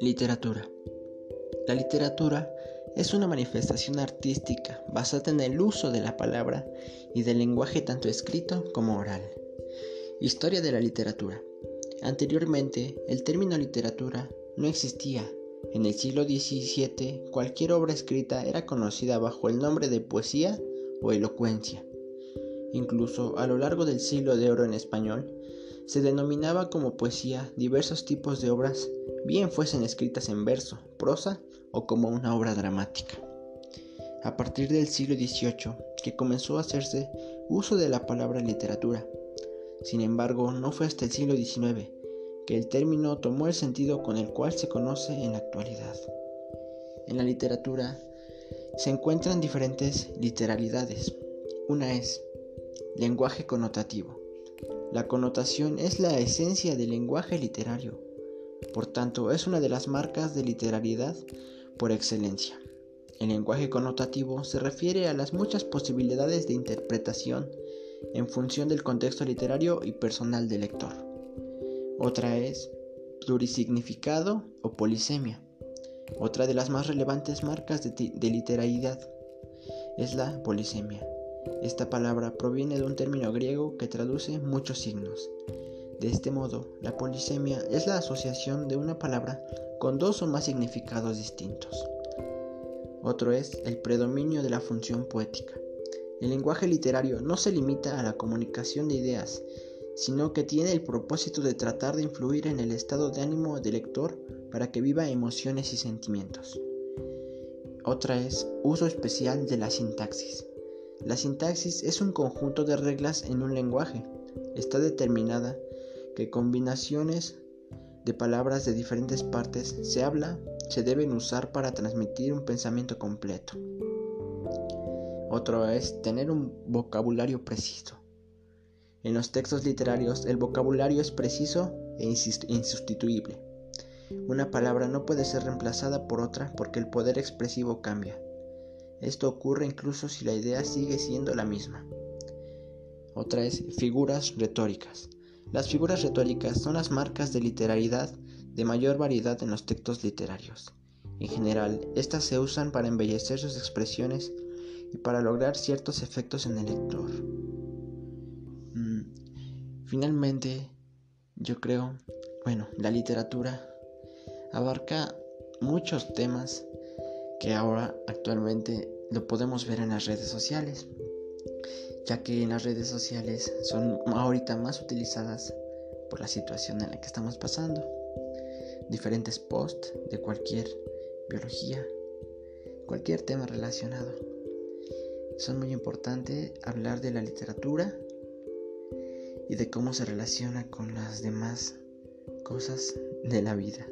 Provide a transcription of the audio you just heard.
Literatura. La literatura es una manifestación artística basada en el uso de la palabra y del lenguaje tanto escrito como oral. Historia de la literatura. Anteriormente, el término literatura no existía. En el siglo XVII, cualquier obra escrita era conocida bajo el nombre de poesía o elocuencia. Incluso a lo largo del siglo de oro en español, se denominaba como poesía diversos tipos de obras, bien fuesen escritas en verso, prosa o como una obra dramática. A partir del siglo XVIII, que comenzó a hacerse uso de la palabra literatura. Sin embargo, no fue hasta el siglo XIX el término tomó el sentido con el cual se conoce en la actualidad. En la literatura se encuentran diferentes literalidades. Una es lenguaje connotativo, la connotación es la esencia del lenguaje literario, por tanto es una de las marcas de literariedad por excelencia. El lenguaje connotativo se refiere a las muchas posibilidades de interpretación en función del contexto literario y personal del lector. Otra es plurisignificado o polisemia. Otra de las más relevantes marcas de, de literariedad es la polisemia. Esta palabra proviene de un término griego que traduce muchos signos. De este modo, la polisemia es la asociación de una palabra con dos o más significados distintos. Otro es el predominio de la función poética. El lenguaje literario no se limita a la comunicación de ideas, sino que tiene el propósito de tratar de influir en el estado de ánimo del lector para que viva emociones y sentimientos. Otra es uso especial de la sintaxis. La sintaxis es un conjunto de reglas en un lenguaje. Está determinada que combinaciones de palabras de diferentes partes se habla se deben usar para transmitir un pensamiento completo. Otro es tener un vocabulario preciso. En los textos literarios el vocabulario es preciso e insustituible. Una palabra no puede ser reemplazada por otra porque el poder expresivo cambia. Esto ocurre incluso si la idea sigue siendo la misma. Otra es figuras retóricas. Las figuras retóricas son las marcas de literalidad de mayor variedad en los textos literarios. En general, estas se usan para embellecer sus expresiones y para lograr ciertos efectos en el lector. Finalmente, yo creo, bueno, la literatura abarca muchos temas que ahora actualmente lo podemos ver en las redes sociales, ya que en las redes sociales son ahorita más utilizadas por la situación en la que estamos pasando. Diferentes posts de cualquier biología, cualquier tema relacionado. Son muy importantes hablar de la literatura y de cómo se relaciona con las demás cosas de la vida.